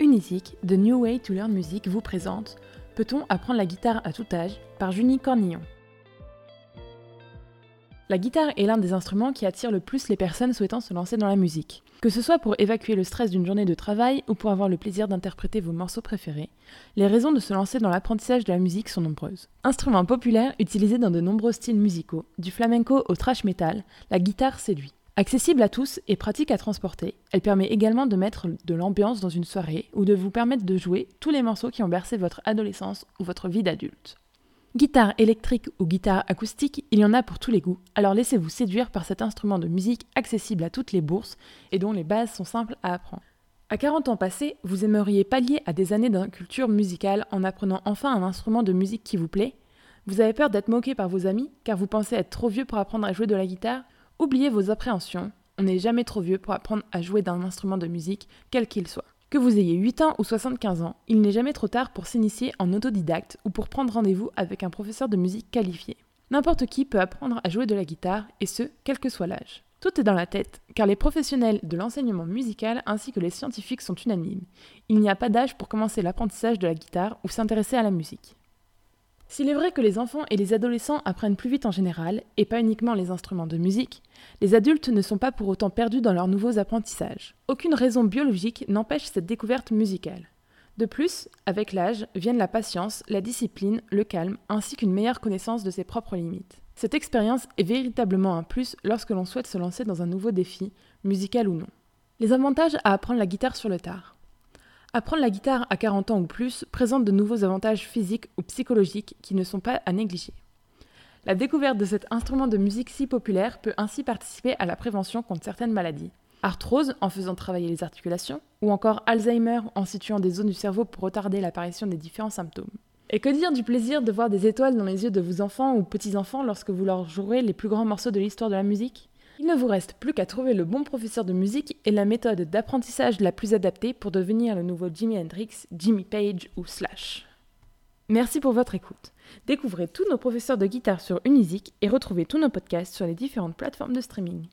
Unisic, The New Way to Learn Music vous présente Peut-on apprendre la guitare à tout âge par Junie Cornillon. La guitare est l'un des instruments qui attire le plus les personnes souhaitant se lancer dans la musique. Que ce soit pour évacuer le stress d'une journée de travail ou pour avoir le plaisir d'interpréter vos morceaux préférés, les raisons de se lancer dans l'apprentissage de la musique sont nombreuses. Instrument populaire utilisé dans de nombreux styles musicaux, du flamenco au thrash metal, la guitare séduit. Accessible à tous et pratique à transporter, elle permet également de mettre de l'ambiance dans une soirée ou de vous permettre de jouer tous les morceaux qui ont bercé votre adolescence ou votre vie d'adulte. Guitare électrique ou guitare acoustique, il y en a pour tous les goûts, alors laissez-vous séduire par cet instrument de musique accessible à toutes les bourses et dont les bases sont simples à apprendre. À 40 ans passés, vous aimeriez pallier à des années d'inculture musicale en apprenant enfin un instrument de musique qui vous plaît? Vous avez peur d'être moqué par vos amis car vous pensez être trop vieux pour apprendre à jouer de la guitare? Oubliez vos appréhensions, on n'est jamais trop vieux pour apprendre à jouer d'un instrument de musique, quel qu'il soit. Que vous ayez 8 ans ou 75 ans, il n'est jamais trop tard pour s'initier en autodidacte ou pour prendre rendez-vous avec un professeur de musique qualifié. N'importe qui peut apprendre à jouer de la guitare, et ce, quel que soit l'âge. Tout est dans la tête, car les professionnels de l'enseignement musical ainsi que les scientifiques sont unanimes. Il n'y a pas d'âge pour commencer l'apprentissage de la guitare ou s'intéresser à la musique. S'il est vrai que les enfants et les adolescents apprennent plus vite en général, et pas uniquement les instruments de musique, les adultes ne sont pas pour autant perdus dans leurs nouveaux apprentissages. Aucune raison biologique n'empêche cette découverte musicale. De plus, avec l'âge, viennent la patience, la discipline, le calme, ainsi qu'une meilleure connaissance de ses propres limites. Cette expérience est véritablement un plus lorsque l'on souhaite se lancer dans un nouveau défi, musical ou non. Les avantages à apprendre la guitare sur le tard. Apprendre la guitare à 40 ans ou plus présente de nouveaux avantages physiques ou psychologiques qui ne sont pas à négliger. La découverte de cet instrument de musique si populaire peut ainsi participer à la prévention contre certaines maladies. Arthrose en faisant travailler les articulations, ou encore Alzheimer en situant des zones du cerveau pour retarder l'apparition des différents symptômes. Et que dire du plaisir de voir des étoiles dans les yeux de vos enfants ou petits-enfants lorsque vous leur jouerez les plus grands morceaux de l'histoire de la musique? Il ne vous reste plus qu'à trouver le bon professeur de musique et la méthode d'apprentissage la plus adaptée pour devenir le nouveau Jimi Hendrix, Jimmy Page ou Slash. Merci pour votre écoute. Découvrez tous nos professeurs de guitare sur Unisic et retrouvez tous nos podcasts sur les différentes plateformes de streaming.